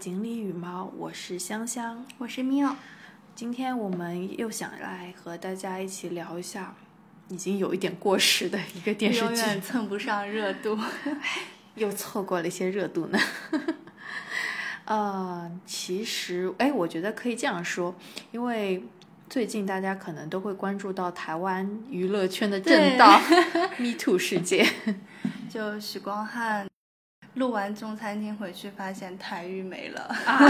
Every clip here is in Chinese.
锦鲤羽毛，我是香香，我是妙。今天我们又想来和大家一起聊一下已经有一点过时的一个电视剧，永远蹭不上热度，又错过了一些热度呢。呃，其实，哎，我觉得可以这样说，因为最近大家可能都会关注到台湾娱乐圈的震荡，Me Too 事件，就许光汉。录完中餐厅回去，发现台语没了啊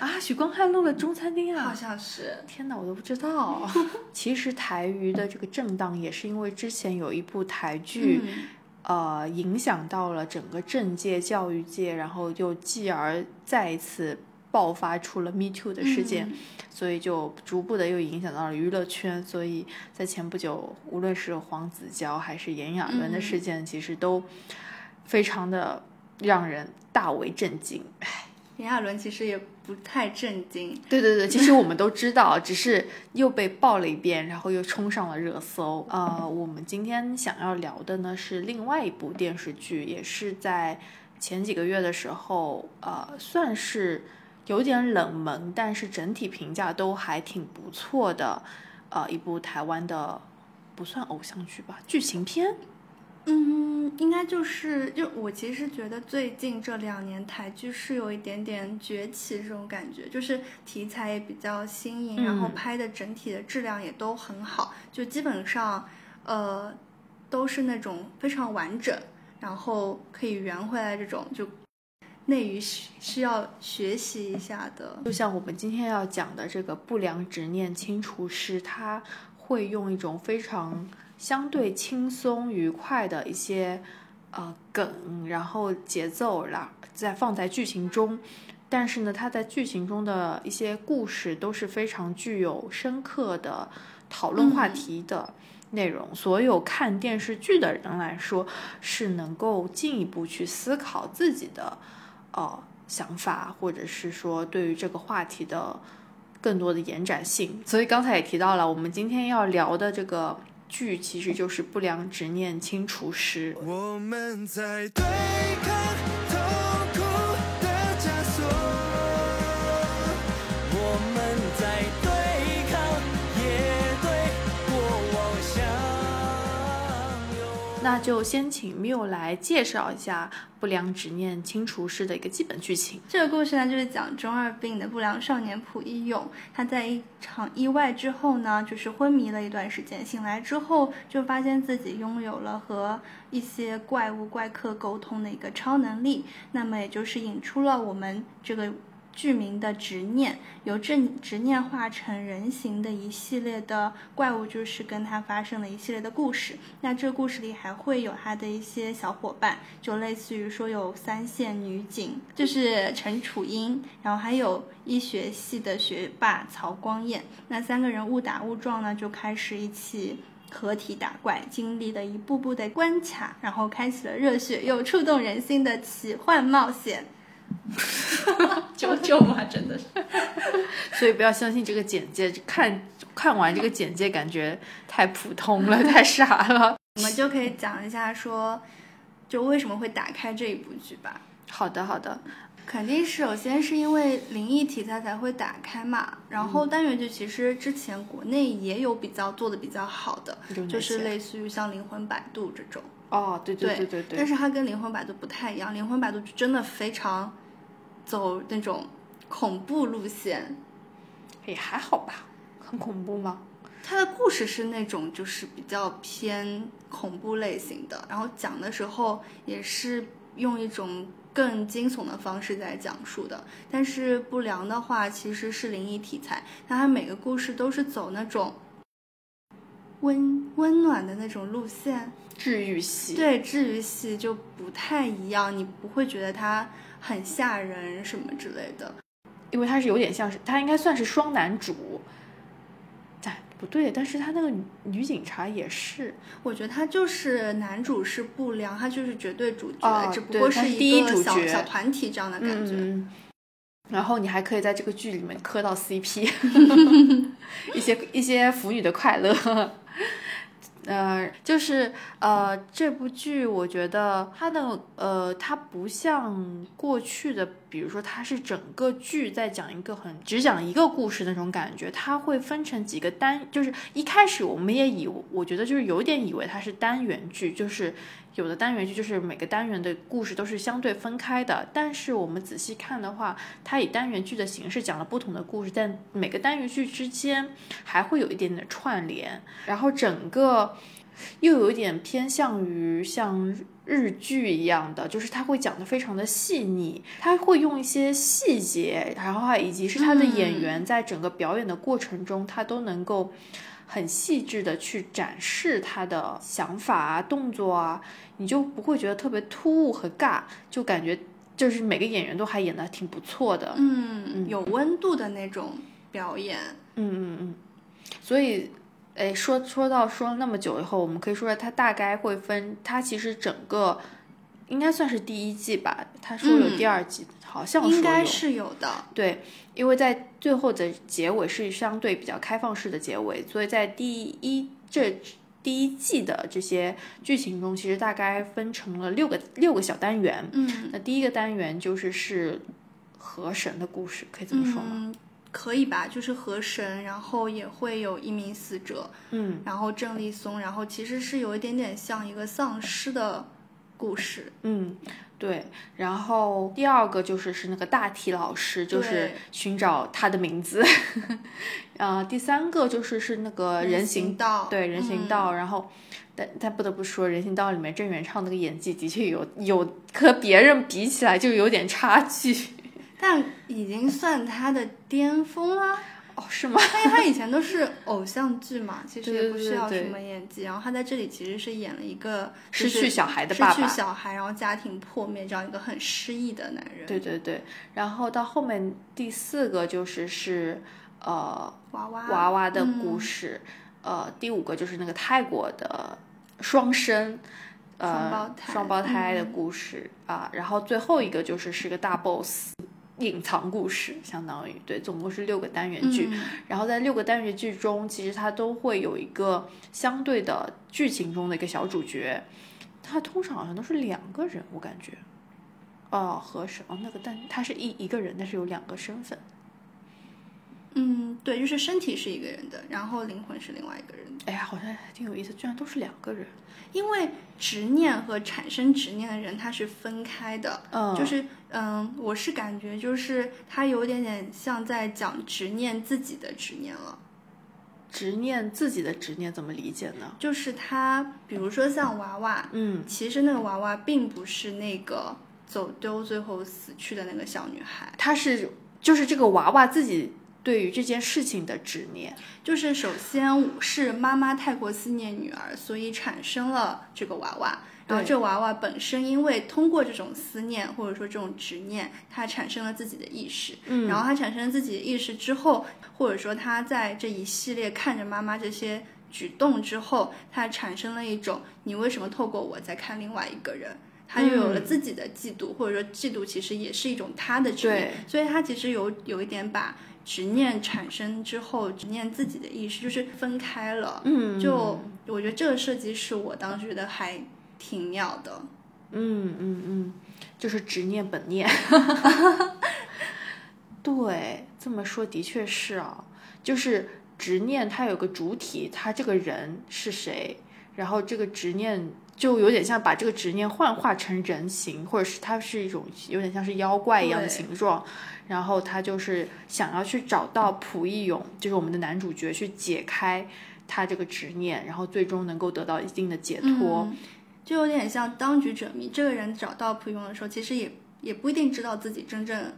啊！许光汉录了中餐厅啊，好像是。天哪，我都不知道。其实台娱的这个震荡也是因为之前有一部台剧，呃，影响到了整个政界、教育界，然后又继而再一次爆发出了 Me Too 的事件，所以就逐步的又影响到了娱乐圈。所以在前不久，无论是黄子佼还是炎亚纶的事件，其实都非常的。让人大为震惊。唉，炎亚纶其实也不太震惊。对对对，其实我们都知道，只是又被爆了一遍，然后又冲上了热搜。呃，我们今天想要聊的呢是另外一部电视剧，也是在前几个月的时候，呃，算是有点冷门，但是整体评价都还挺不错的。呃，一部台湾的不算偶像剧吧，剧情片。嗯，应该就是就我其实觉得最近这两年台剧是有一点点崛起这种感觉，就是题材也比较新颖，然后拍的整体的质量也都很好，就基本上呃都是那种非常完整，然后可以圆回来这种，就内娱需需要学习一下的。就像我们今天要讲的这个不良执念清除师，他会用一种非常。相对轻松愉快的一些呃梗，然后节奏啦，再放在剧情中，但是呢，它在剧情中的一些故事都是非常具有深刻的讨论话题的内容。所有看电视剧的人来说，是能够进一步去思考自己的呃想法，或者是说对于这个话题的更多的延展性。所以刚才也提到了，我们今天要聊的这个。剧其实就是不良执念清除师。我们在对抗。那就先请缪来介绍一下不良执念清除师的一个基本剧情。这个故事呢，就是讲中二病的不良少年朴一勇，他在一场意外之后呢，就是昏迷了一段时间，醒来之后就发现自己拥有了和一些怪物怪客沟通的一个超能力，那么也就是引出了我们这个。剧名的执念，由这执念化成人形的一系列的怪物，就是跟他发生了一系列的故事。那这故事里还会有他的一些小伙伴，就类似于说有三线女警，就是陈楚英，然后还有医学系的学霸曹光彦。那三个人误打误撞呢，就开始一起合体打怪，经历了一步步的关卡，然后开启了热血又触动人心的奇幻冒险。九九嘛，真的是，所以不要相信这个简介。看看完这个简介，感觉太普通了，太傻了。我们就可以讲一下，说就为什么会打开这一部剧吧。好的，好的，肯定是首先是因为灵异题材才会打开嘛。然后单元剧其实之前国内也有比较做的比较好的，就是类似于像《灵魂摆渡》这种。哦，对对对对对。但是它跟《灵魂摆渡》不太一样，《灵魂摆渡》真的非常。走那种恐怖路线，也还好吧，很恐怖吗？他的故事是那种就是比较偏恐怖类型的，然后讲的时候也是用一种更惊悚的方式在讲述的。但是不良的话其实是灵异题材，那他每个故事都是走那种温温暖的那种路线，治愈系。对，治愈系就不太一样，你不会觉得它。很吓人什么之类的，因为它是有点像是它应该算是双男主，哎不对，但是他那个女警察也是，我觉得他就是男主是不良，他就是绝对主角，只不过是一个小小团体这样的感觉。然后你还可以在这个剧里面磕到 CP，一些一些腐女的快乐。呃，就是呃，这部剧我觉得它的呃，它不像过去的比如说它是整个剧在讲一个很只讲一个故事那种感觉，它会分成几个单，就是一开始我们也以我觉得就是有点以为它是单元剧，就是有的单元剧就是每个单元的故事都是相对分开的，但是我们仔细看的话，它以单元剧的形式讲了不同的故事，但每个单元剧之间还会有一点点串联，然后整个。又有一点偏向于像日剧一样的，就是他会讲的非常的细腻，他会用一些细节，然后以及是他的演员在整个表演的过程中，他都能够很细致的去展示他的想法啊、动作啊，你就不会觉得特别突兀和尬，就感觉就是每个演员都还演的挺不错的，嗯，有温度的那种表演，嗯嗯嗯，所以。哎，说说到说了那么久以后，我们可以说说它大概会分，它其实整个应该算是第一季吧。他说有第二季，好像应该是有的。对，因为在最后的结尾是相对比较开放式的结尾，所以在第一这第一季的这些剧情中，其实大概分成了六个六个小单元。嗯，那第一个单元就是是河神的故事，可以这么说吗？可以吧，就是河神，然后也会有一名死者，嗯，然后郑立松，然后其实是有一点点像一个丧尸的故事，嗯，对，然后第二个就是是那个大体老师，就是寻找他的名字，呃，第三个就是是那个人行道，对，人行道，然后但但不得不说，人行道里面郑元畅那个演技的确有有和别人比起来就有点差距。但已经算他的巅峰了哦，是吗？因为他以前都是偶像剧嘛，其实也不需要什么演技。然后他在这里其实是演了一个失去小孩的爸爸，失去小孩，然后家庭破灭这样一个很失意的男人。对对对。然后到后面第四个就是是呃娃娃娃娃的故事，呃第五个就是那个泰国的双生。呃双胞胎的故事啊，然后最后一个就是是个大 boss。隐藏故事相当于对，总共是六个单元剧，然后在六个单元剧中，其实它都会有一个相对的剧情中的一个小主角，他通常好像都是两个人，我感觉，哦，和什哦那个，但他是一一个人，但是有两个身份。嗯，对，就是身体是一个人的，然后灵魂是另外一个人。哎呀，好像还挺有意思，居然都是两个人。因为执念和产生执念的人他是分开的，嗯，就是嗯，我是感觉就是他有点点像在讲执念自己的执念了。执念自己的执念怎么理解呢？就是他，比如说像娃娃，嗯，其实那个娃娃并不是那个走丢最后死去的那个小女孩，她是就是这个娃娃自己。对于这件事情的执念，就是首先是妈妈太过思念女儿，所以产生了这个娃娃。然后这娃娃本身因为通过这种思念或者说这种执念，它产生了自己的意识。嗯，然后它产生了自己的意识之后，或者说他在这一系列看着妈妈这些举动之后，他产生了一种你为什么透过我在看另外一个人？他又有了自己的嫉妒，或者说嫉妒其实也是一种他的执念。所以他其实有有一点把。执念产生之后，执念自己的意识就是分开了。嗯，就我觉得这个设计是我当时觉得还挺妙的。嗯嗯嗯，就是执念本念。对，这么说的确是啊，就是执念它有个主体，它这个人是谁，然后这个执念就有点像把这个执念幻化成人形，或者是它是一种有点像是妖怪一样的形状。然后他就是想要去找到蒲义勇，就是我们的男主角，去解开他这个执念，然后最终能够得到一定的解脱，就有点像当局者迷。这个人找到蒲义勇的时候，其实也也不一定知道自己真正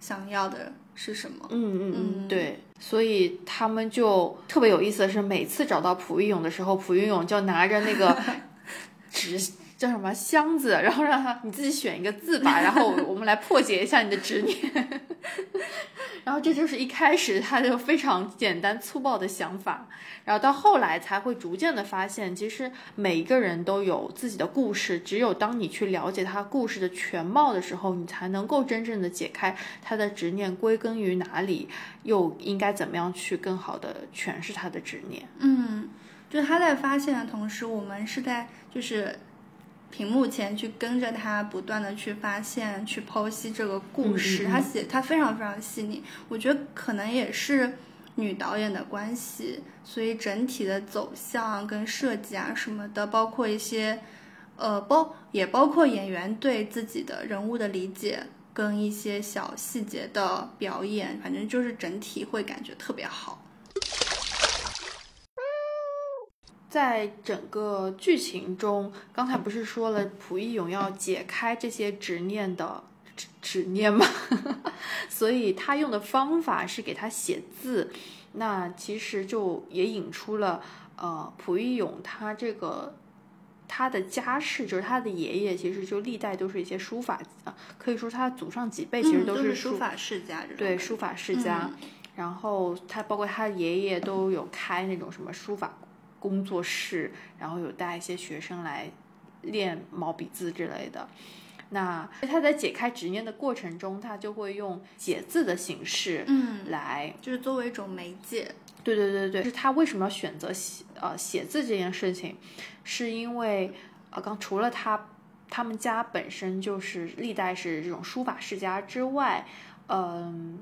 想要的是什么。嗯嗯嗯，对。所以他们就特别有意思的是，每次找到蒲义勇的时候，蒲义勇就拿着那个纸。叫什么箱子？然后让他你自己选一个字吧，然后我们来破解一下你的执念。然后这就是一开始他就非常简单粗暴的想法，然后到后来才会逐渐的发现，其实每一个人都有自己的故事，只有当你去了解他故事的全貌的时候，你才能够真正的解开他的执念归根于哪里，又应该怎么样去更好的诠释他的执念。嗯，就他在发现的同时，我们是在就是。屏幕前去跟着他，不断的去发现、去剖析这个故事。他写他非常非常细腻，我觉得可能也是女导演的关系，所以整体的走向跟设计啊什么的，包括一些呃包也包括演员对自己的人物的理解跟一些小细节的表演，反正就是整体会感觉特别好。在整个剧情中，刚才不是说了蒲一勇要解开这些执念的执执念吗？所以他用的方法是给他写字。那其实就也引出了，呃，蒲一勇他这个他的家世，就是他的爷爷，其实就历代都是一些书法啊，可以说他祖上几辈其实都是书法世家，对书法世家。然后他包括他爷爷都有开那种什么书法。工作室，然后有带一些学生来练毛笔字之类的。那他在解开执念的过程中，他就会用写字的形式，嗯，来就是作为一种媒介。对对对对，是他为什么要选择写呃写字这件事情，是因为呃刚除了他他们家本身就是历代是这种书法世家之外，嗯。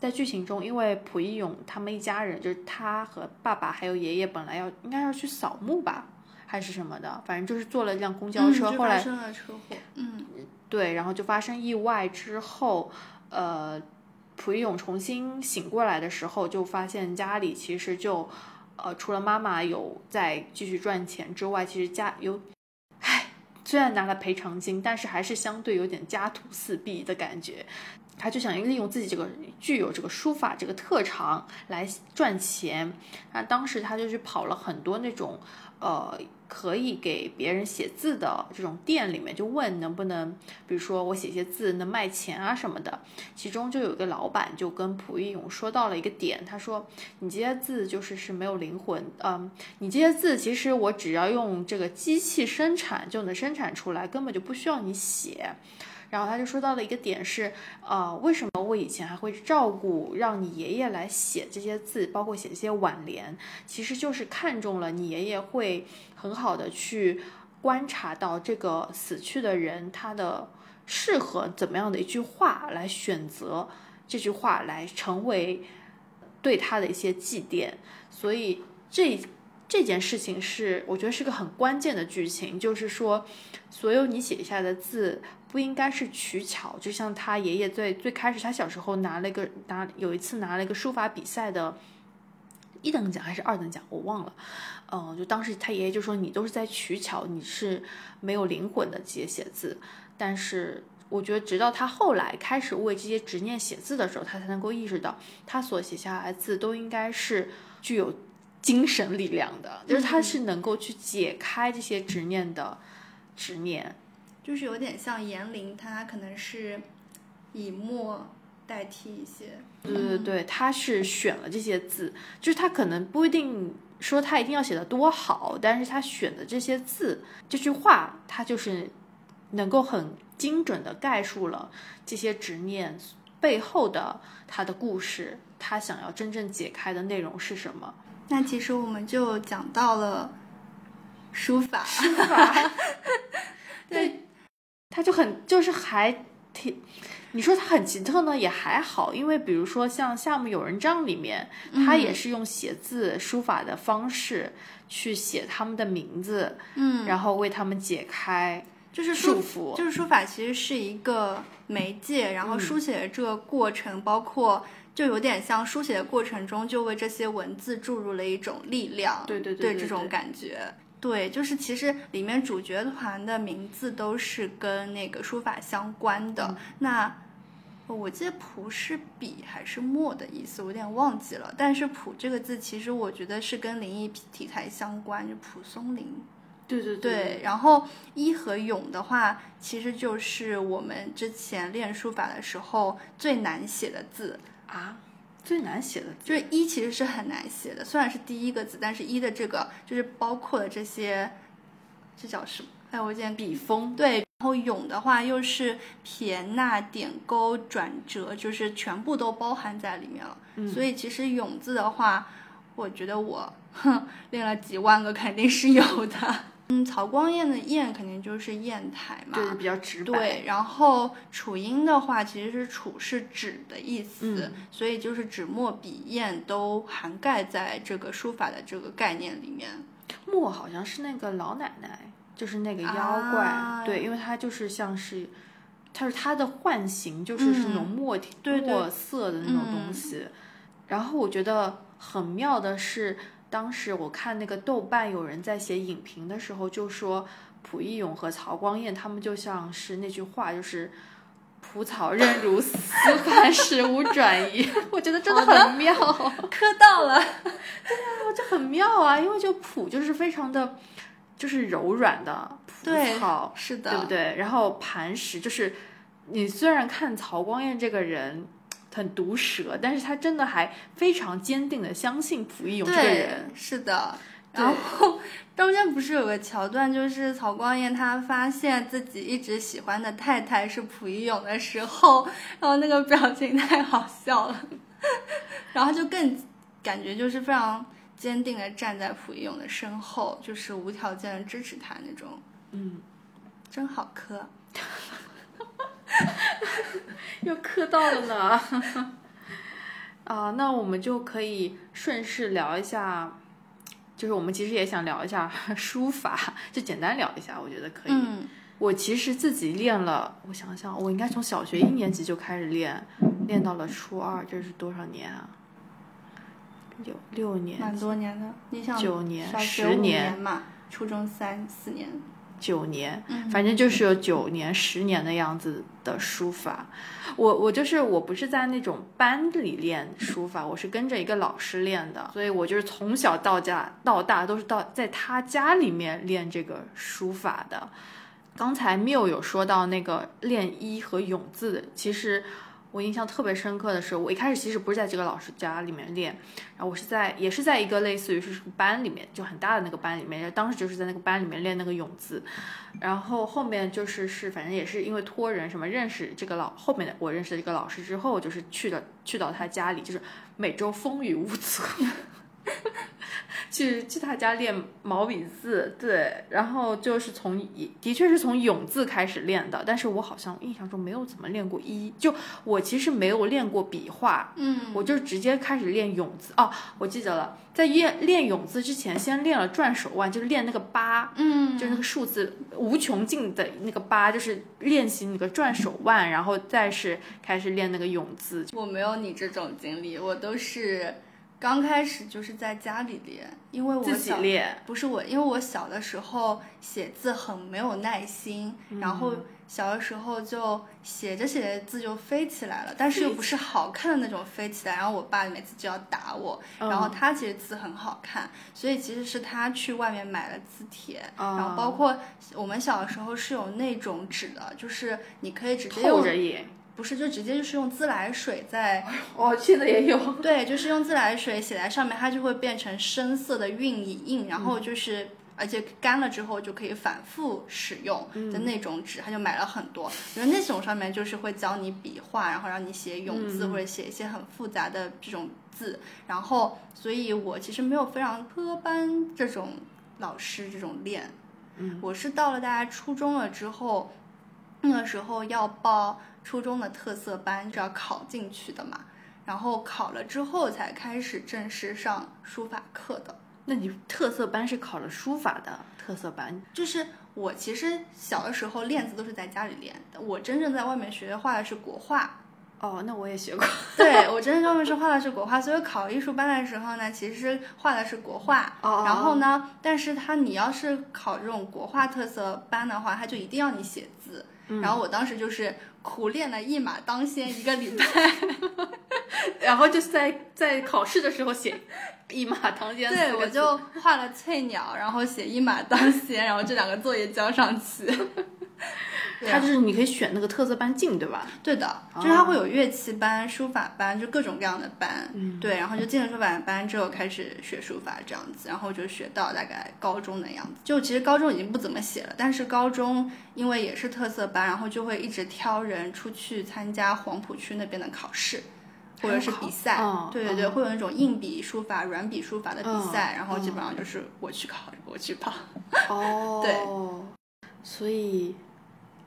在剧情中，因为朴一勇他们一家人，就是他和爸爸还有爷爷，本来要应该要去扫墓吧，还是什么的，反正就是坐了一辆公交车，后来发生了车祸。嗯，对，然后就发生意外之后，呃，朴一勇重新醒过来的时候，就发现家里其实就，呃，除了妈妈有在继续赚钱之外，其实家有，唉，虽然拿了赔偿金，但是还是相对有点家徒四壁的感觉。他就想利用自己这个具有这个书法这个特长来赚钱，那当时他就去跑了很多那种，呃，可以给别人写字的这种店里面，就问能不能，比如说我写些字能卖钱啊什么的。其中就有一个老板就跟蒲一勇说到了一个点，他说你这些字就是是没有灵魂，嗯，你这些字其实我只要用这个机器生产就能生产出来，根本就不需要你写。然后他就说到了一个点是，呃，为什么我以前还会照顾让你爷爷来写这些字，包括写这些挽联，其实就是看中了你爷爷会很好的去观察到这个死去的人他的适合怎么样的一句话来选择这句话来成为对他的一些祭奠，所以这。这件事情是，我觉得是个很关键的剧情，就是说，所有你写下的字不应该是取巧，就像他爷爷最最开始，他小时候拿了一个拿有一次拿了一个书法比赛的一等奖还是二等奖，我忘了，嗯，就当时他爷爷就说你都是在取巧，你是没有灵魂的这些写字，但是我觉得直到他后来开始为这些执念写字的时候，他才能够意识到，他所写下来的字都应该是具有。精神力量的，就是他是能够去解开这些执念的执念，就是有点像严灵，他可能是以墨代替一些。对对对，他是选了这些字，就是他可能不一定说他一定要写的多好，但是他选的这些字，这句话，他就是能够很精准的概述了这些执念背后的他的故事，他想要真正解开的内容是什么。那其实我们就讲到了书法，书法，对，他就很就是还挺，你说他很奇特呢，也还好，因为比如说像《夏目友人帐》里面，他也是用写字书法的方式去写他们的名字，嗯，然后为他们解开就是束缚，就是书法其实是一个媒介，然后书写的这个过程包括。就有点像书写的过程中，就为这些文字注入了一种力量。对对对，这种感觉。对，就是其实里面主角团的名字都是跟那个书法相关的。那我记得“蒲”是笔还是墨的意思，我有点忘记了。但是“蒲”这个字，其实我觉得是跟灵异题材相关，就蒲松龄。对对对。然后“一”和“勇”的话，其实就是我们之前练书法的时候最难写的字。啊，最难写的就是一，其实是很难写的。虽然是第一个字，但是一的这个就是包括了这些，这叫什么？哎，我见笔锋。对，然后勇的话又是撇捺点钩转折，就是全部都包含在里面了。嗯。所以其实勇字的话，我觉得我哼 练了几万个肯定是有的。嗯，曹光彦的彦肯定就是砚台嘛，就是比较直白。对，然后楚音的话，其实是楚是纸的意思，嗯所以就是纸墨笔砚都涵盖在这个书法的这个概念里面。墨好像是那个老奶奶，就是那个妖怪，啊对，因为它就是像是，它是它的幻形，就是是那种嗯墨、墨色的那种东嗯西。然后我觉得很妙的是，当时我看那个豆瓣有人在写影评的时候，就说蒲义永和曹光彦他们就像是那句话，就是。蒲草韧如丝，凡事无转移。我觉得真的很妙。磕到了，这很妙啊，因为就蒲就是非常的，就是柔软的蒲对草，是的，对不对？然后磐石就是，你虽然看曹光彦这个人很毒舌，但是他真的还非常坚定的相信蒲义勇这个人。，是的。然后中间不是有个桥段，就是曹光彦他发现自己一直喜欢的太太是蒲一勇的时候，然后那个表情太好笑了，然后就更感觉就是非常坚定的站在蒲一勇的身后，就是无条件的支持他那种，嗯，真好磕。又磕到了呢。啊，那我们就可以顺势聊一下，就是我们其实也想聊一下书法，就简单聊一下，我觉得可以。嗯我其实自己练了，我想想，我应该从小学一年级就开始练，练到了初二，这是多少年啊？有六年、蛮多年的。你想九年十年年嘛，初中三四年。九年，嗯反正就是有九年、十年的样子的书法。我我就是我不是在那种班里练书法，我是跟着一个老师练的，所以我就是从小到家到大都是到在他家里面练这个书法的。刚才缪有说到那个练一和永字，其实我印象特别深刻的是，我一开始其实不是在这个老师家里面练，然后我是在也是在一个类似于是班里面，就很大的那个班里面，当时就是在那个班里面练那个泳姿，然后后面就是是反正也是因为托人什么认识这个老后面的我认识的这个老师之后，就是去了去到他家里，就是每周风雨无阻。去去他家练毛笔字，对，然后就是从的确是从永字开始练的，但是我好像印象中没有怎么练过一，就我其实没有练过笔画，嗯，我就直接开始练永字哦，我记得了，在练练永字之前，先练了转手腕，就是练那个八，嗯，就是那个数字无穷尽的那个八，就是练习那个转手腕，然后再是开始练那个永字。我没有你这种经历，我都是刚开始就是在家里练，因为我小练，不是我，因为我小的时候写字很没有耐心，然后小的时候就写着写着字就飞起来了，但是又不是好看的那种飞起来，然后我爸每次就要打我，嗯然后他其实字很好看，所以其实是他去外面买了字帖，啊然后包括我们小的时候是有那种纸的，就是你可以直接透用不是，就直接就是用自来水在，哦，现在也有，对，就是用自来水写在上面，它就会变成深色的晕影印，然后就是。而且干了之后就可以反复使用的那种纸，他就买了很多。因为那种上面就是会教你笔画，然后让你写永字、嗯或者写一些很复杂的这种字。然后，所以我其实没有非常科班这种老师这种练。嗯，我是到了大家初中了之后，那个时候要报初中的特色班，是要考进去的嘛。然后考了之后才开始正式上书法课的。那你特色班是考了书法的特色班，就是我其实小的时候练字都是在家里练的，我真正在外面学画的是国画。哦，那我也学过，对我真正在外面是画的是国画，所以考艺术班的时候呢，其实画的是国画。哦然后呢，但是他你要是考这种国画特色班的话，他就一定要你写字。嗯然后我当时就是苦练了一马当先一个礼拜，然后就是在在考试的时候写一马当先对我，就画了翠鸟，然后写一马当先，然后这两个作业交上去。对啊它就是你可以选那个特色班进，对吧？对的，就是它会有乐器班、书法班，就各种各样的班。嗯对，然后就进了书法班之后开始学书法这样子，然后就学到大概高中的样子。就其实高中已经不怎么写了，但是高中因为也是特色班，然后就会一直挑人出去参加黄浦区那边的考试。或者是比赛，哦对对对，哦会有那种硬笔书法、软笔书法的比赛，嗯然后基本上就是我去考，我去跑。哦，对，所以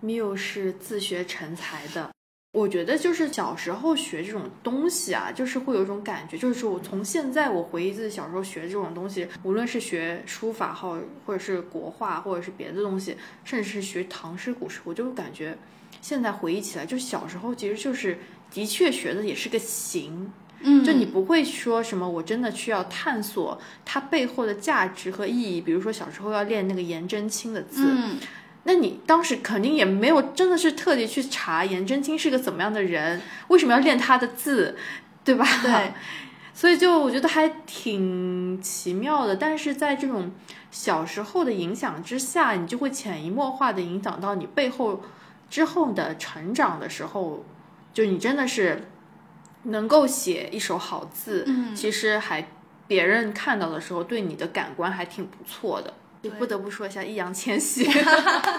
Miu 是自学成才的。我觉得就是小时候学这种东西啊，就是会有一种感觉，就是我从现在我回忆自己小时候学这种东西，无论是学书法号，或者是国画，或者是别的东西，甚至是学唐诗古诗，我就感觉现在回忆起来，就小时候其实就是的确学的也是个形，嗯就你不会说什么，我真的需要探索它背后的价值和意义。比如说小时候要练那个颜真卿的字，嗯，那你当时肯定也没有真的是特地去查颜真卿是个怎么样的人，为什么要练他的字，对吧？对，所以就我觉得还挺奇妙的。但是在这种小时候的影响之下，你就会潜移默化的影响到你背后之后的成长的时候，就你真的是能够写一手好字，嗯其实还别人看到的时候，对你的感官还挺不错的。对不得不说一下易烊千玺，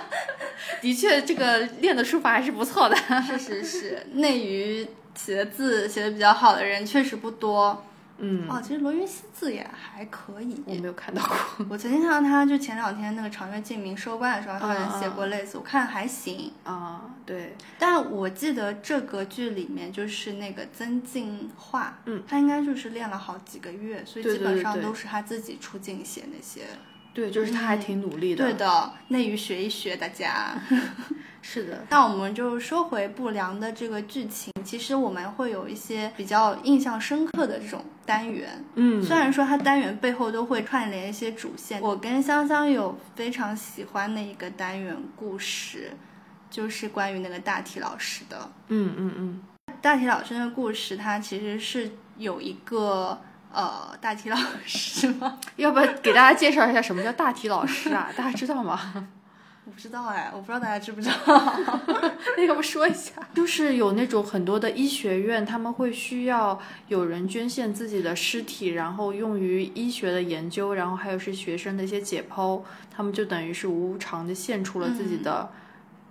的确这个练的书法还是不错的。确实是内娱写的字写的比较好的人确实不多。嗯，哦，其实罗云熙字也还可以。我没有看到过我曾经看到他，就前两天那个长月烬明收官的时候，他好像写过类似，我看还行。啊，对，但我记得这个剧里面就是那个曾静化，嗯，他应该就是练了好几个月，所以基本上都是他自己出镜写那些。对，就是他还挺努力的。对的，内娱学一学，大家。是的，那我们就说回不良的这个剧情，其实我们会有一些比较印象深刻的这种单元。嗯，虽然说它单元背后都会串联一些主线，我跟香香有非常喜欢的一个单元故事，就是关于那个大体老师的。嗯嗯嗯，大体老师的故事，它其实是有一个呃大体老师吗？要不要给大家介绍一下什么叫大体老师啊？大家知道吗？我不知道哎，我不知道大家知不知道。那要不说一下，就是有那种很多的医学院，他们会需要有人捐献自己的尸体，然后用于医学的研究，然后还有是学生的一些解剖，他们就等于是无偿的献出了自己的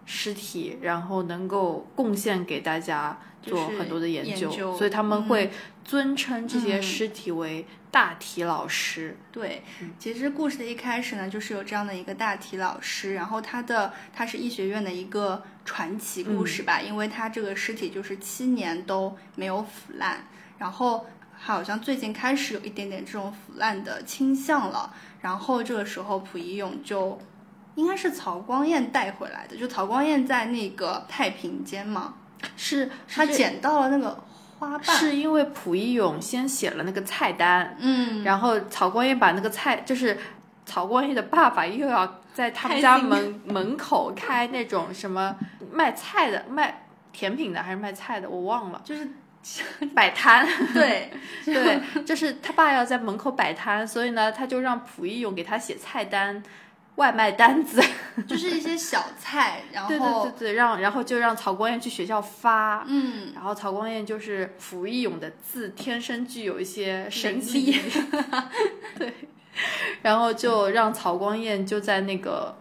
尸体，然后能够贡献给大家做很多的研究，研究所以他们嗯会尊称这些嗯尸体为大体老师。对，其实故事的一开始呢，就是有这样的一个大体老师，然后他的他是医学院的一个传奇故事吧，因为他这个尸体就是七年都没有腐烂，然后好像最近开始有一点点这种腐烂的倾向了，然后这个时候溥仪勇就。应该是曹光彦带回来的，就曹光彦在那个太平间嘛，是他捡到了那个花瓣，是因为溥仪勇先写了那个菜单，嗯，然后曹光彦把那个菜，就是曹光彦的爸爸又要在他们家门 门口开那种什么卖菜的、卖甜品的还是卖菜的，我忘了，就是摆摊。对对，就是他爸要在门口摆摊，所以呢，他就让溥仪勇给他写菜单、外卖单子。就是一些小菜，然后对对对对，让然后就让曹光彦去学校发。嗯，然后曹光彦就是溥仪勇的字天生具有一些神能奇，对，然后就让曹光彦就在那个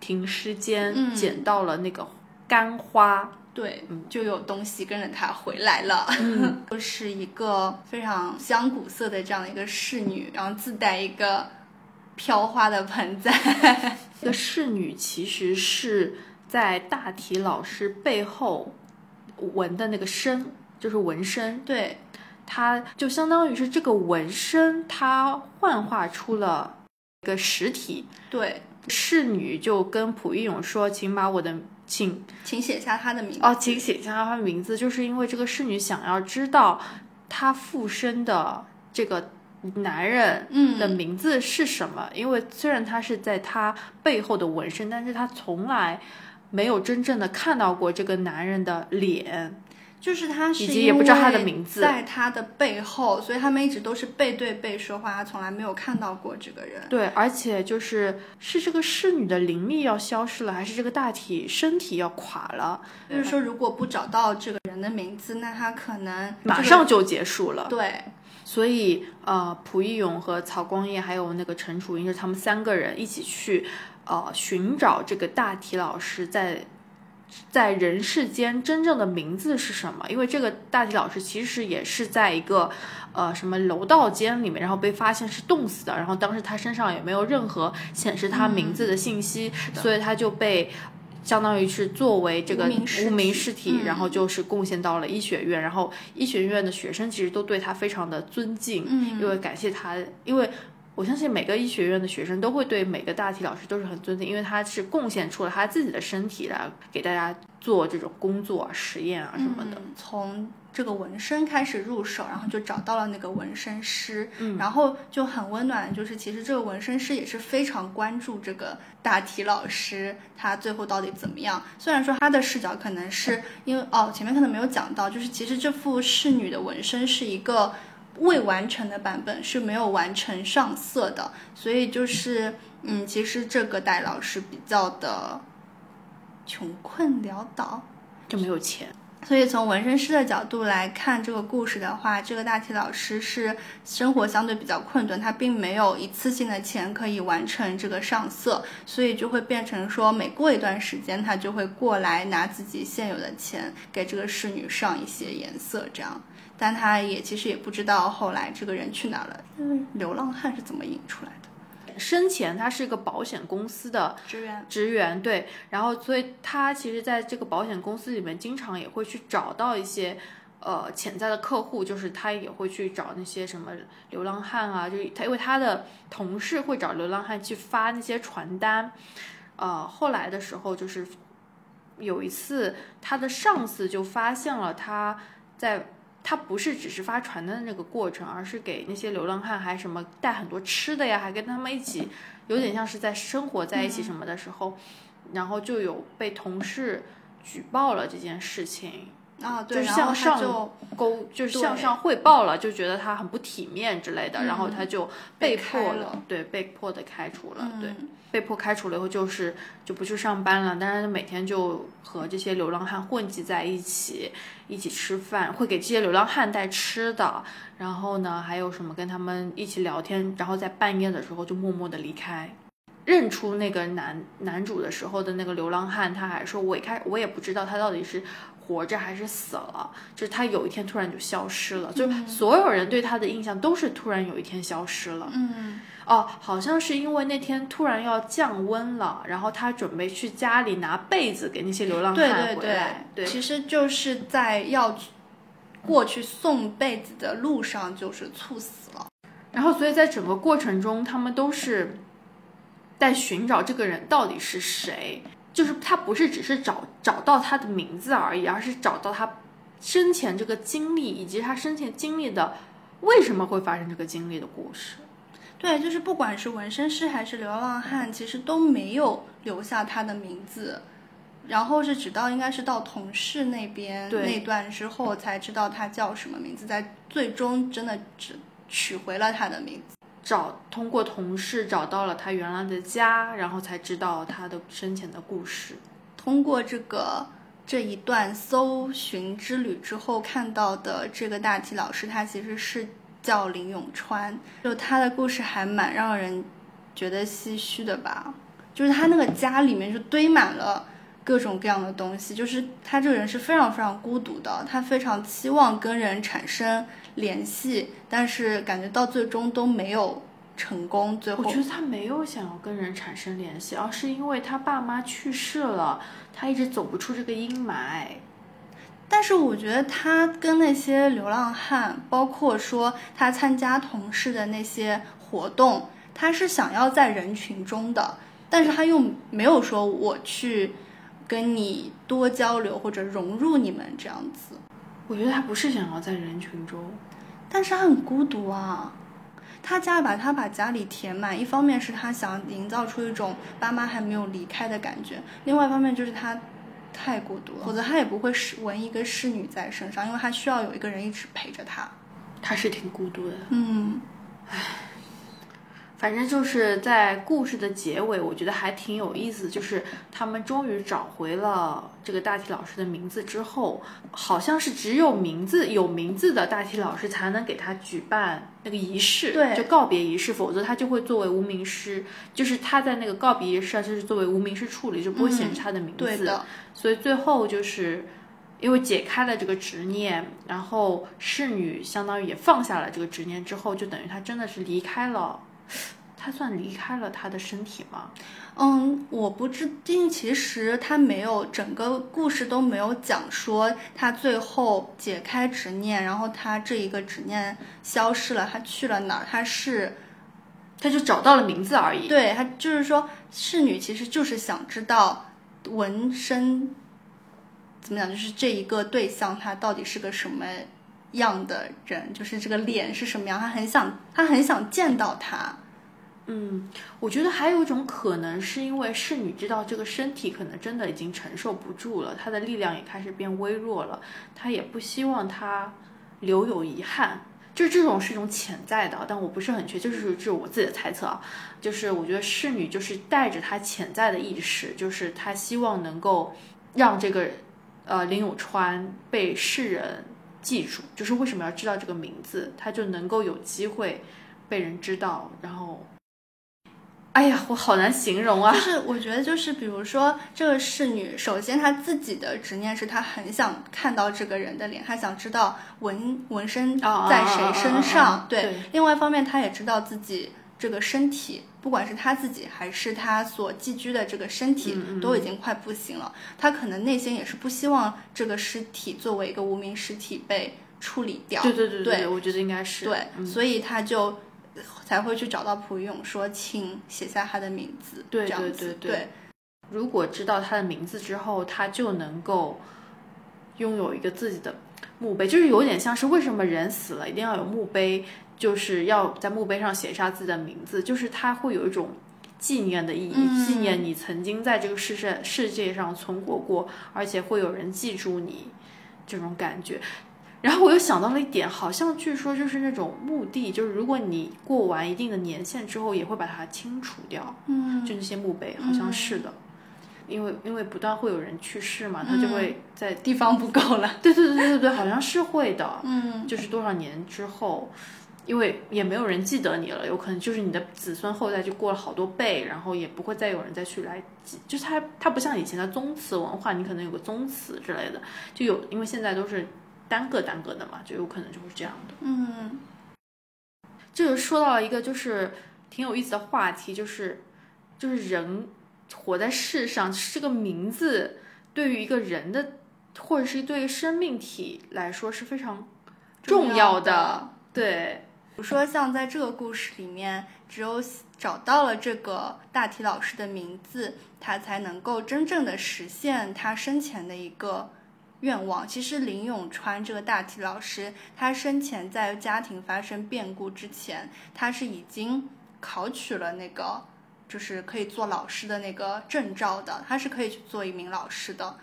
停尸间嗯。捡到了那个干花，对嗯，就有东西跟着他回来了。嗯，就是一个非常香古色的这样的一个侍女，然后自带一个飘花的盆栽。这个侍女其实是在大体老师背后纹的那个身，就是纹身，对，它就相当于是这个纹身，它幻化出了一个实体。对，侍女就跟溥仪勇说：“请把我的请请写下他的名字。哦，请写下她的名字，就是因为这个侍女想要知道她附身的这个男人嗯的名字是什么。因为虽然他是在他背后的纹身，但是他从来没有真正的看到过这个男人的脸。就是他是以及也不知道他的因为名字在他的背后，所以他们一直都是背对背说话，他从来没有看到过这个人。对，而且就是是这个侍女的灵力要消失了，还是这个大体身体要垮了？就是说，如果不找到这个人的名字，那他可能马这个上就结束了。对，所以呃，溥仪勇和曹光彦还有那个陈楚英，就是他们三个人一起去呃寻找这个大体老师在在人世间真正的名字是什么？因为这个大体老师其实也是在一个呃什么楼道间里面，然后被发现是冻死的，然后当时他身上也没有任何显示他名字的信息，所以他就被。相当于是作为这个无名尸体，然后就是贡献到了医学院，然后医学院的学生其实都对他非常的尊敬，因为感谢他，因为我相信每个医学院的学生都会对每个大体老师都是很尊敬，因为他是贡献出了他自己的身体来给大家做这种工作、实验啊什么的。从这个纹身开始入手，然后就找到了那个纹身师，然后就很温暖。就是其实这个纹身师也是非常关注这个大体老师，他最后到底怎么样。虽然说他的视角可能是因为哦，前面可能没有讲到，就是其实这幅侍女的纹身是一个未完成的版本，是没有完成上色的。所以就是嗯，其实这个戴老师比较的穷困潦倒，就没有钱。所以从纹身师的角度来看这个故事的话，这个大体老师是生活相对比较困顿，他并没有一次性的钱可以完成这个上色，所以就会变成说每过一段时间他就会过来拿自己现有的钱给这个侍女上一些颜色，这样，但他也其实也不知道后来这个人去哪了，流浪汉是怎么引出来的。生前他是一个保险公司的职员，职员对，然后所以他其实在这个保险公司里面，经常也会去找到一些呃潜在的客户，就是他也会去找那些什么流浪汉啊，就是他因为他的同事会找流浪汉去发那些传单，呃，后来的时候就是有一次他的上司就发现了他在。他不是只是发传单的那个过程，而是给那些流浪汉还什么带很多吃的呀，还跟他们一起，有点像是在生活在一起什么的时候，然后就有被同事举报了这件事情。啊，对，就是向上沟，就是向上汇报了，就觉得他很不体面之类的，然后他就被迫了，对，被迫的开除了，对。被迫开除了以后，就是就不去上班了。但是每天就和这些流浪汉混迹在一起，一起吃饭，会给这些流浪汉带吃的。然后呢，还有什么跟他们一起聊天。然后在半夜的时候就默默的离开。认出那个男男主的时候的那个流浪汉，他还说：“我一开我也不知道他到底是活着还是死了。”就是他有一天突然就消失了。就所有人对他的印象都是突然有一天消失了。嗯。哦，好像是因为那天突然要降温了，然后他准备去家里拿被子给那些流浪汉回来。对，其实就是在要过去送被子的路上，就是猝死了。然后，所以在整个过程中，他们都是在寻找这个人到底是谁。就是他不是只是找找到他的名字而已，而是找到他生前这个经历，以及他生前经历的为什么会发生这个经历的故事。对，就是不管是纹身师还是流浪汉，其实都没有留下他的名字，然后是直到应该是到同事那边那段之后才知道他叫什么名字，在最终真的只取回了他的名字，找通过同事找到了他原来的家，然后才知道他的生前的故事。通过这个这一段搜寻之旅之后看到的这个大体老师，他其实是。叫林永川，就他的故事还蛮让人觉得唏嘘的吧。就是他那个家里面是堆满了各种各样的东西，就是他这个人是非常非常孤独的，他非常期望跟人产生联系，但是感觉到最终都没有成功。最后，我觉得他没有想要跟人产生联系，而是因为他爸妈去世了，他一直走不出这个阴霾。但是我觉得他跟那些流浪汉，包括说他参加同事的那些活动，他是想要在人群中的，但是他又没有说我去跟你多交流或者融入你们这样子。我觉得他不是想要在人群中，但是他很孤独啊。他家把他把家里填满，一方面是他想营造出一种爸妈还没有离开的感觉，另外一方面就是他。太孤独了，否则他也不会是纹一个侍女在身上，因为他需要有一个人一直陪着他。他是挺孤独的，嗯，唉，反正就是在故事的结尾，我觉得还挺有意思。就是他们终于找回了这个大体老师的名字之后，好像是只有名字有名字的大体老师才能给他举办那个仪式，对就告别仪式，否则他就会作为无名尸。就是他在那个告别仪式上，就是作为无名尸处理，就不会显示他的名字。对的，所以最后就是因为解开了这个执念，然后侍女相当于也放下了这个执念之后，就等于他真的是离开了。他算离开了他的身体吗？嗯，我不知，其实他没有整个故事都没有讲说他最后解开执念，然后他这一个执念消失了，他去了哪儿？他是，他就找到了名字而已。对他就是说，侍女其实就是想知道纹身怎么讲，就是这一个对象他到底是个什么样的人，就是这个脸是什么样，他很想，他很想见到他。嗯，我觉得还有一种可能，是因为侍女知道这个身体可能真的已经承受不住了，她的力量也开始变微弱了，她也不希望他留有遗憾，就这种是一种潜在的，但我不是很确，就是这是我自己的猜测啊，就是我觉得侍女就是带着她潜在的意识，就是她希望能够让这个呃林永川被世人记住，就是为什么要知道这个名字，他就能够有机会被人知道，然后。哎呀，我好难形容啊！就是我觉得，就是比如说这个侍女，首先她自己的执念是她很想看到这个人的脸，她想知道纹纹身在谁身上。对，另外一方面，她也知道自己这个身体，不管是他自己还是他所寄居的这个身体，都已经快不行了。他可能内心也是不希望这个尸体作为一个无名尸体被处理掉。对对对对，我觉得应该是对，所以他就。才会去找到蒲勇说，请写下他的名字。对对对对，如果知道他的名字之后，他就能够拥有一个自己的墓碑，就是有点像是为什么人死了一定要有墓碑，就是要在墓碑上写下自己的名字，就是它会有一种纪念的意义，纪念你曾经在这个世界世界上存活过，而且会有人记住你这种感觉。然后我又想到了一点，好像据说就是那种墓地，就是如果你过完一定的年限之后，也会把它清除掉。嗯，就那些墓碑，好像是的，因为因为不断会有人去世嘛，他就会在地方不够了。对对对对对对，好像是会的。嗯，就是多少年之后，因为也没有人记得你了，有可能就是你的子孙后代就过了好多辈，然后也不会再有人再去来记，就是它它不像以前的宗祠文化，你可能有个宗祠之类的，就有，因为现在都是。单个单个的嘛，就有可能就是这样的。嗯，这个说到了一个就是挺有意思的话题，就是就是人活在世上，这个名字对于一个人的或者是对于生命体来说是非常重要的。对，比如说像在这个故事里面，只有找到了这个大体老师的名字，他才能够真正的实现他生前的一个。愿望其实林永川这个大体老师，他生前在家庭发生变故之前，他是已经考取了那个就是可以做老师的那个证照的，他是可以去做一名老师的，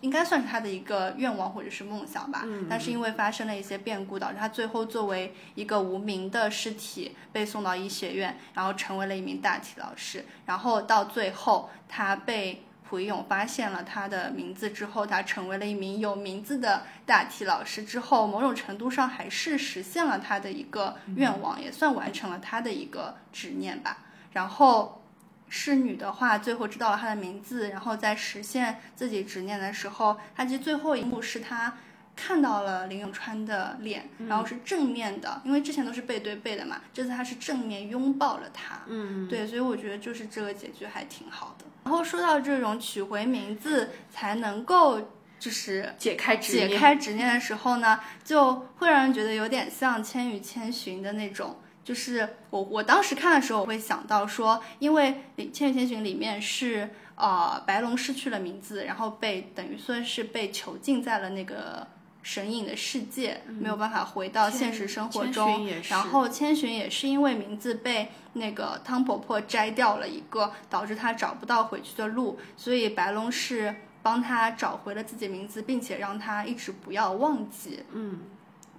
应该算是他的一个愿望或者是梦想吧。但是因为发生了一些变故，导致他最后作为一个无名的尸体被送到医学院，然后成为了一名大体老师，然后到最后他被。蒲勇发现了他的名字之后，他成为了一名有名字的大体老师。之后，某种程度上还是实现了他的一个愿望，也算完成了他的一个执念吧。然后，侍女的话，最后知道了她的名字，然后在实现自己执念的时候，他其实最后一幕是他看到了林永川的脸，然后是正面的，因为之前都是背对背的嘛，这次他是正面拥抱了他。嗯，对，所以我觉得就是这个结局还挺好的。然后说到这种取回名字才能够就是解开解开执念的时候呢，就会让人觉得有点像《千与千寻》的那种。就是我我当时看的时候，我会想到说，因为《千与千寻》里面是呃白龙失去了名字，然后被等于说是被囚禁在了那个。神隐的世界没有办法回到现实生活中，然后千寻也是因为名字被那个汤婆婆摘掉了一个，导致她找不到回去的路，所以白龙是帮她找回了自己名字，并且让她一直不要忘记。嗯，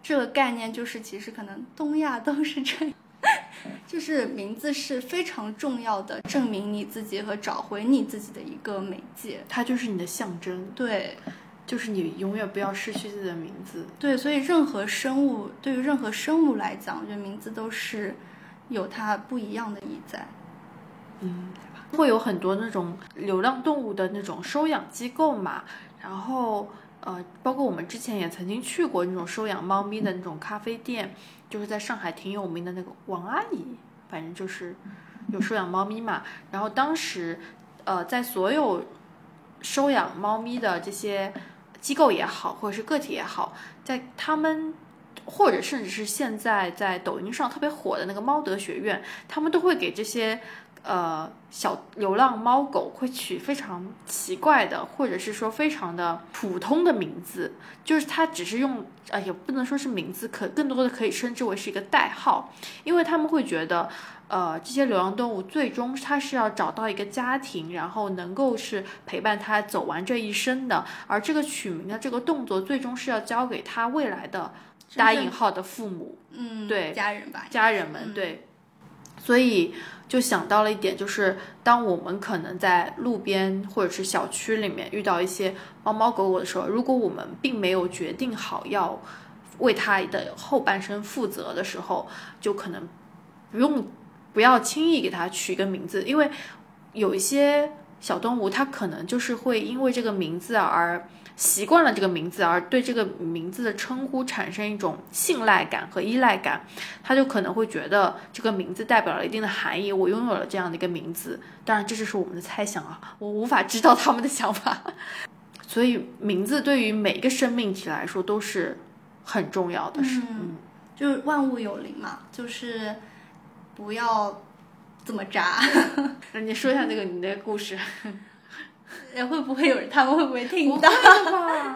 这个概念就是其实可能东亚都是这样，就是名字是非常重要的，证明你自己和找回你自己的一个媒介。它就是你的象征，对，就是你永远不要失去自己的名字。对，所以任何生物，对于任何生物来讲，我觉得名字都是有它不一样的意义在。嗯，会有很多那种流浪动物的那种收养机构嘛，然后呃，包括我们之前也曾经去过那种收养猫咪的那种咖啡店，就是在上海挺有名的那个王阿姨，反正就是有收养猫咪嘛。然后当时呃，在所有收养猫咪的这些机构也好，或者是个体也好，在他们。或者甚至是现在在抖音上特别火的那个猫德学院，他们都会给这些呃小流浪猫狗会取非常奇怪的，或者是说非常的普通的名字，就是它只是用呃也不能说是名字，可更多的可以称之为是一个代号，因为他们会觉得呃这些流浪动物最终它是要找到一个家庭，然后能够是陪伴它走完这一生的，而这个取名的这个动作最终是要交给它未来的。打引号的父母，嗯，对，家人吧，家人们，对，所以就想到了一点，就是当我们可能在路边或者是小区里面遇到一些猫猫狗狗的时候，如果我们并没有决定好要为它的后半生负责的时候，就可能不用不要轻易给它取一个名字，因为有一些小动物它可能就是会因为这个名字而。习惯了这个名字，而对这个名字的称呼产生一种信赖感和依赖感，他就可能会觉得这个名字代表了一定的含义。我拥有了这样的一个名字，当然这就是我们的猜想啊，我无法知道他们的想法。所以名字对于每一个生命体来说都是很重要的，事嗯，就是万物有灵嘛，就是不要这么渣。那你说一下那个你那个故事。也会不会有人？他们会不会听到？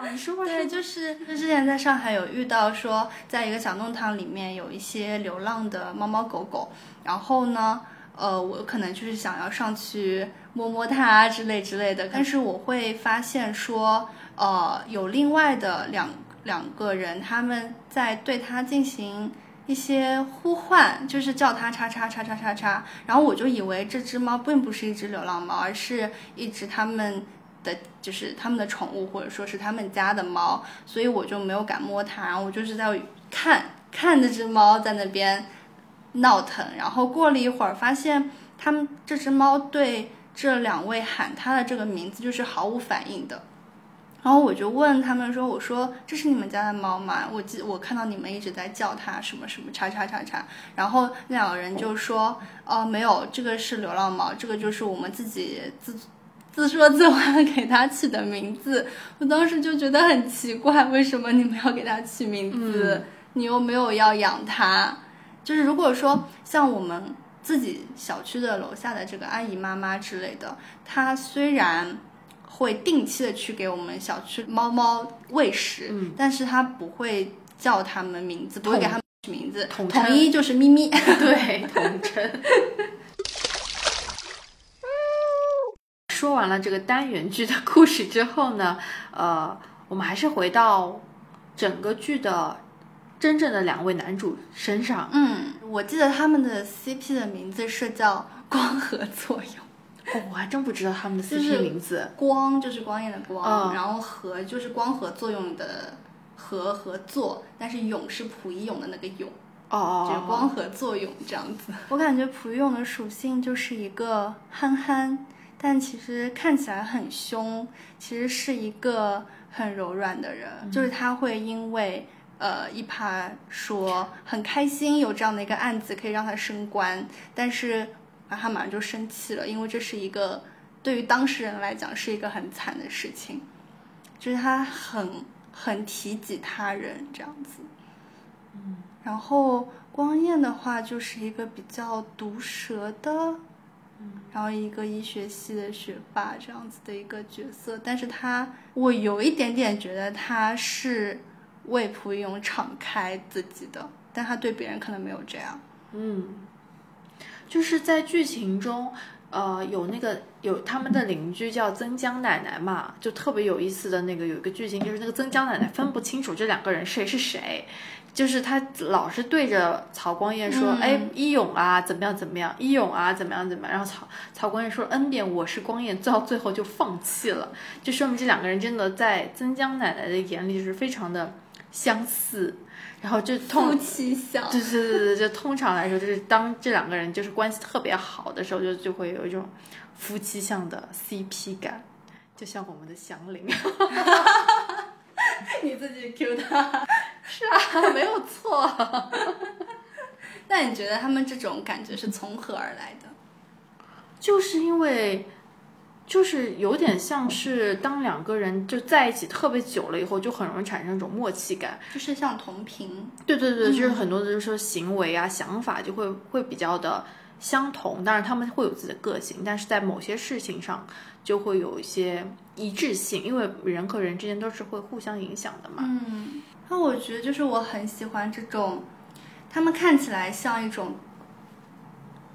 你说吧。对，就是就之前在上海有遇到说，在一个小弄堂里面有一些流浪的猫猫狗狗，然后呢，呃，我可能就是想要上去摸摸它之类之类的，但是我会发现说，呃，有另外的两两个人他们在对它进行。一些呼唤，就是叫它叉叉叉叉叉叉，然后我就以为这只猫并不是一只流浪猫，而是一只他们的，就是他们的宠物，或者说是他们家的猫，所以我就没有敢摸它，然后我就是在看看这只猫在那边闹腾，然后过了一会儿，发现他们这只猫对这两位喊它的这个名字就是毫无反应的。然后我就问他们说：“我说这是你们家的猫吗？我记我看到你们一直在叫它什么什么叉叉叉叉。”然后那两个人就说：“哦，没有，这个是流浪猫，这个就是我们自己自自说自话给它起的名字。”我当时就觉得很奇怪，为什么你们要给它起名字？你又没有要养它。就是如果说像我们自己小区的楼下的这个阿姨妈妈之类的，它虽然。会定期的去给我们小区猫猫喂食，嗯，但是它不会叫它们名字，不会给它们取名字，统统一就是咪咪，对，统称。说完了这个单元剧的故事之后呢，呃，我们还是回到整个剧的真正的两位男主身上。嗯，我记得他们的 CP 的名字是叫光合作用。哦，我还真不知道他们的 CP 名字。光就是光焰的光，然后合就是光合作用的合合作，但是勇是溥仪勇的那个勇。哦哦就是光合作用这样子。我感觉溥仪勇的属性就是一个憨憨，但其实看起来很凶，其实是一个很柔软的人。就是他会因为呃一趴说很开心有这样的一个案子可以让他升官，但是。他马上就生气了，因为这是一个对于当事人来讲是一个很惨的事情，就是他很很提及他人这样子。嗯，然后光彦的话就是一个比较毒舌的，嗯，然后一个医学系的学霸这样子的一个角色，但是他我有一点点觉得他是为蒲勇敞开自己的，但他对别人可能没有这样。嗯。就是在剧情中，呃，有那个有他们的邻居叫曾江奶奶嘛，就特别有意思的那个有一个剧情，就是那个曾江奶奶分不清楚这两个人谁是谁，就是她老是对着曹光彦说，嗯哎，一勇啊，怎么样怎么样，一勇啊，怎么样怎么样，然后曹曹光彦说 n 遍我是光彦，到最后就放弃了，就说明这两个人真的在曾江奶奶的眼里就是非常的相似，然后就通夫妻相。对对对对，就通常来说，就是当这两个人就是关系特别好的时候，就就会有一种夫妻相的 CP 感，就像我们的祥林，你自己 Q 他。是啊，没有错。那你觉得他们这种感觉是从何而来的？就是因为，就是有点像是当两个人就在一起特别久了以后，就很容易产生一种默契感。就是像同频。对对对，就是很多的就是说行为啊、想法就会会比较的相同，当然他们会有自己的个性，但是在某些事情上就会有一些一致性，因为人和人之间都是会互相影响的嘛。嗯，那我觉得就是我很喜欢这种，他们看起来像一种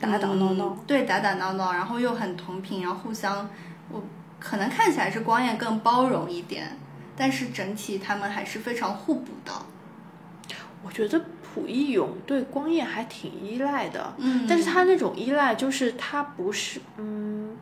打打闹闹嗯对，打打闹闹，然后又很同频，然后互相，我可能看起来是光彦更包容一点，但是整体他们还是非常互补的。我觉得蒲一勇对光彦还挺依赖的，嗯但是他那种依赖就是他不是，嗯，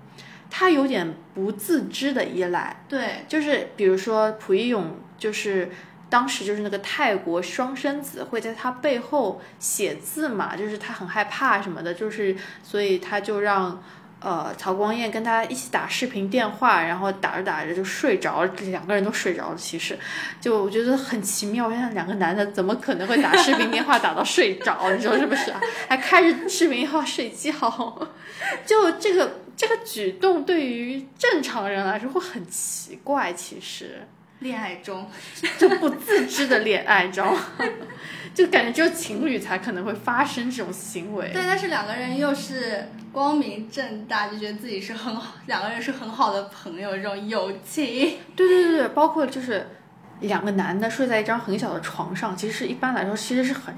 他有点不自知的依赖，对，就是比如说蒲一勇，就是当时就是那个泰国双生子会在他背后写字嘛，就是他很害怕什么的，就是所以他就让。呃，曹光彦跟他一起打视频电话，然后打着打着就睡着了，两个人都睡着了。其实，就我觉得很奇妙，我想两个男的怎么可能会打视频电话打到睡着？你说是不是啊？还开着视频电话睡觉，就这个这个举动对于正常人来说会很奇怪，其实恋爱中，就不自知的恋爱，知道吗？就感觉只有情侣才可能会发生这种行为。对，但是两个人又是光明正大，就觉得自己是很好，两个人是很好的朋友，这种友情。对对对对，包括就是两个男的睡在一张很小的床上，其实是一般来说其实是很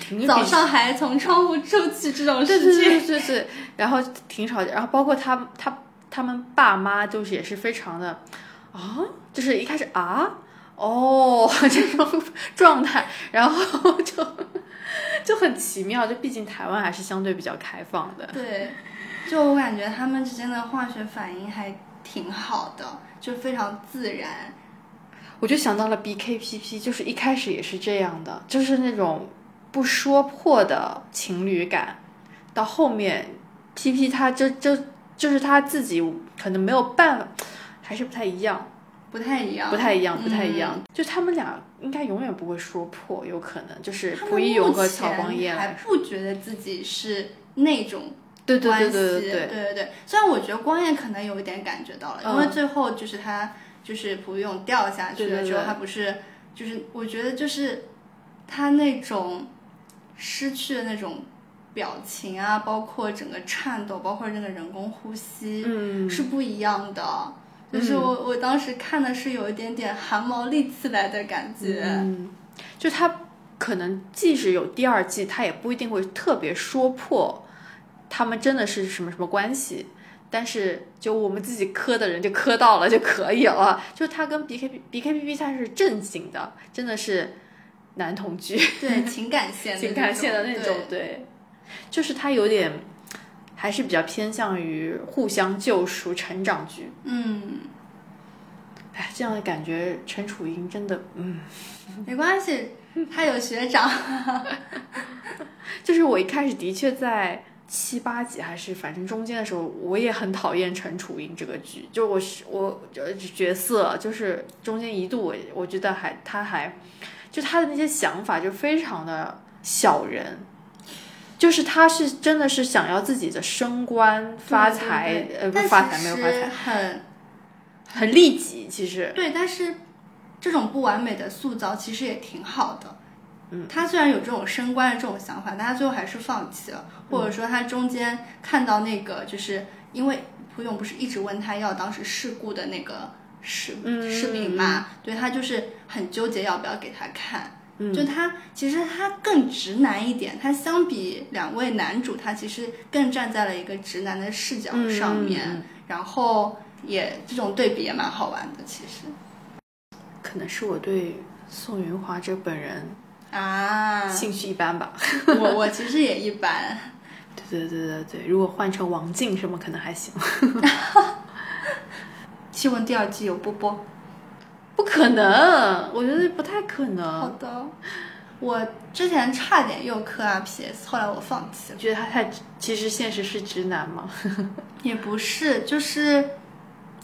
挺早上还从窗户出去这种对对事情，对对对，然后挺吵的，然后包括他他他们爸妈就是也是非常的啊，就是一开始啊哦 这种状态，然后就就很奇妙，就毕竟台湾还是相对比较开放的。对，就我感觉他们之间的化学反应还挺好的，就非常自然。我就想到了 BKPP，就是一开始也是这样的，就是那种不说破的情侣感，到后面 PP 他就就就是他自己可能没有办法，还是不太一样，不太一样，不太一样，不太一样。嗯就他们俩应该永远不会说破，有可能就是蒲一勇和目曹光彦还不觉得自己是那种对对关系，对对对对对对虽然我觉得光彦可能有一点感觉到了，嗯因为最后就是他就是蒲一勇掉下去了之后，对对对他不是就是我觉得就是他那种失去的那种表情啊，包括整个颤抖，包括那个人工呼吸，嗯，是不一样的。就是我我当时看的是有一点点汗毛立起来的感觉，嗯，就他可能即使有第二季，他也不一定会特别说破他们真的是什么什么关系。但是就我们自己磕的人就磕到了就可以了。就他跟 B K B B K P P 他是正经的，真的是男同居，对情感线的 情感线的那种，对对，就是他有点还是比较偏向于互相救赎成长剧。嗯，哎，这样的感觉，陈楚莹真的，嗯。没关系，他有学长，就是我一开始的确在七八集还是反正中间的时候，我也很讨厌陈楚莹这个剧，就我是我呃角色，就是中间一度我我觉得还他还就他的那些想法就非常的小人。就是他是真的是想要自己的升官发财，呃，不是发财没有发财，很很利己。其实，对，但是这种不完美的塑造其实也挺好的。嗯，他虽然有这种升官的这种想法，但他最后还是放弃了，或者说他中间看到那个，就是因为蒲勇不是一直问他要当时事故的那个视、嗯视频嘛，对他就是很纠结要不要给他看，嗯就他其实他更直男一点，他相比两位男主，他其实更站在了一个直男的视角上面，然后也这种对比也蛮好玩的，其实可能是我对宋云华这本人啊，兴趣一般吧。我我其实也一般。对对对对对，如果换成王静什么可能还行。气问第二季有波波。不可能，我觉得不太可能好。的，我之前差点又磕 RPS，后来我放弃了。觉得他太，其实现实是直男嘛。也不是，就是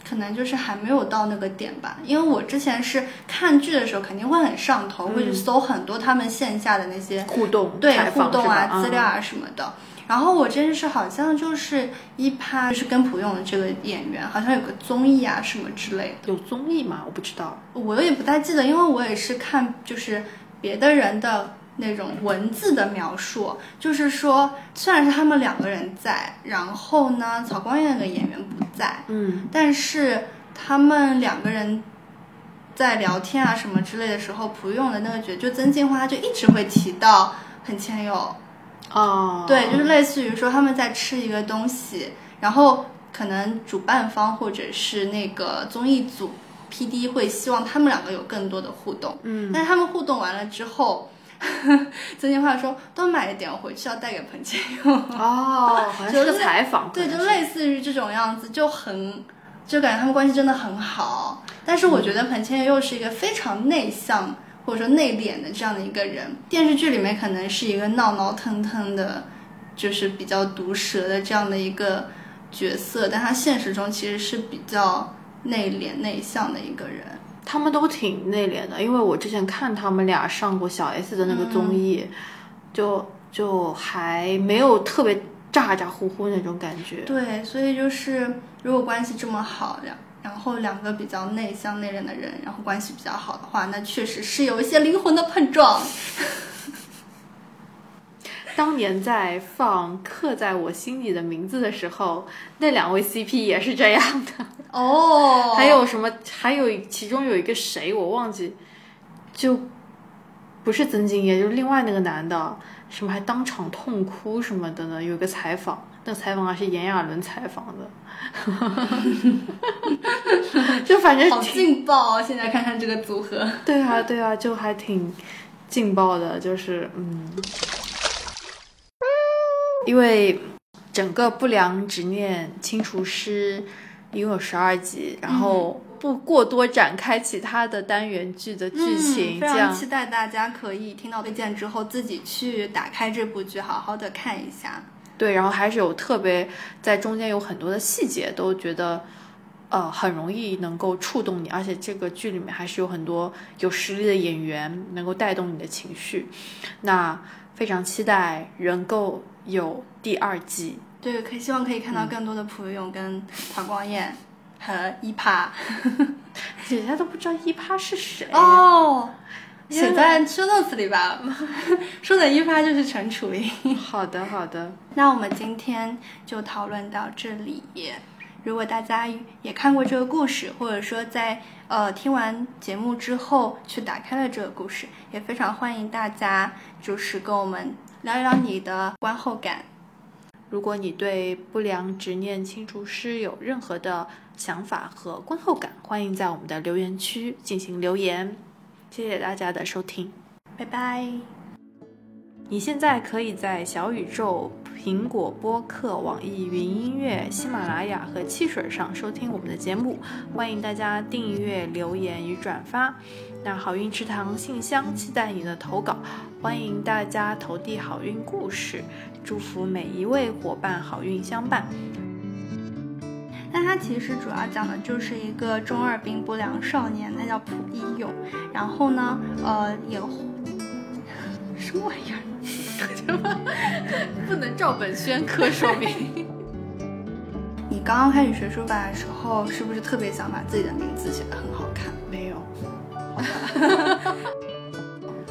可能就是还没有到那个点吧。因为我之前是看剧的时候肯定会很上头，会去搜很多他们线下的那些互动对互动啊、资料啊什么的。然后我真是好像就是一趴，就是跟朴勇的这个演员，好像有个综艺啊什么之类的。有综艺吗？我不知道。我也不太记得，因为我也是看就是别的人的那种文字的描述，就是说虽然是他们两个人在，然后呢，曹光彦那个演员不在，嗯但是他们两个人在聊天啊什么之类的时候，朴勇的那个角就曾静华他就一直会提到很谦友，哦，对，就是类似于说他们在吃一个东西，然后可能主办方或者是那个综艺组 PD 会希望他们两个有更多的互动，嗯但是他们互动完了之后。曾静华说：“多买一点，我回去要带给彭倩用。”哦，好像 是个采访，对，就类似于这种样子，就很，就感觉他们关系真的很好。但是我觉得彭倩又是一个非常内向或者说内敛的这样的一个人，电视剧里面可能是一个闹闹腾腾的，就是比较毒舌的这样的一个角色，但他现实中其实是比较内敛内向的一个人。他们都挺内敛的，因为我之前看他们俩上过小 S 的那个综艺，就就还没有特别咋咋呼呼那种感觉。对，所以就是如果关系这么好，两然后两个比较内向内敛的人，然后关系比较好的话，那确实是有一些灵魂的碰撞。当年在放《刻在我心里的名字》的时候，那两位 CP 也是这样的。哦还有什么？还有其中有一个谁我忘记，就不是曾敬业，就是另外那个男的，什么还当场痛哭什么的呢？有个采访，那采访还是炎亚纶采访的，就反正好劲爆哦！现在看看这个组合，对啊对啊，就还挺劲爆的，就是嗯，因为整个不良执念清除师一共有十二集，然后不过多展开其他的单元剧的剧情，嗯、非这样常期待大家可以听到推荐之后，自己去打开这部剧，好好的看一下。对，然后还是有特别在中间有很多的细节，都觉得呃很容易能够触动你，而且这个剧里面还是有很多有实力的演员能够带动你的情绪，那非常期待能够有第二季。对，可以希望可以看到更多的朴勇跟陶光彦和一趴。人家都不知道一趴是谁哦，写在 show notes 里吧。说的一发就是陈楚莹。好的，好的。那我们今天就讨论到这里。如果大家也看过这个故事，或者说在呃听完节目之后去打开了这个故事，也非常欢迎大家就是跟我们聊一聊你的观后感。如果你对不良执念清除师有任何的想法和观后感，欢迎在我们的留言区进行留言。谢谢大家的收听，拜拜。你现在可以在小宇宙、苹果播客、网易云音乐、喜马拉雅和汽水上收听我们的节目，欢迎大家订阅、留言与转发。那好运池塘信箱期待你的投稿，欢迎大家投递好运故事，祝福每一位伙伴好运相伴。但它其实主要讲的就是一个中二病不良少年，他叫蒲一勇。然后呢，呃，也 什么玩意儿？不能照本宣科，说明。你刚刚开始学书法的时候，是不是特别想把自己的名字写得很好看？没有。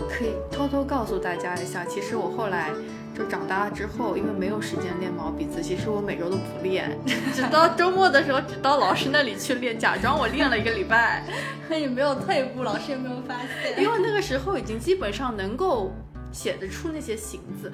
可以偷偷告诉大家一下，其实我后来就长大了之后，因为没有时间练毛笔字，其实我每周都不练，直到周末的时候，只到老师那里去练，假装我练了一个礼拜。那你没有退步，老师也没有发现。因为那个时候已经基本上能够写得出那些形字。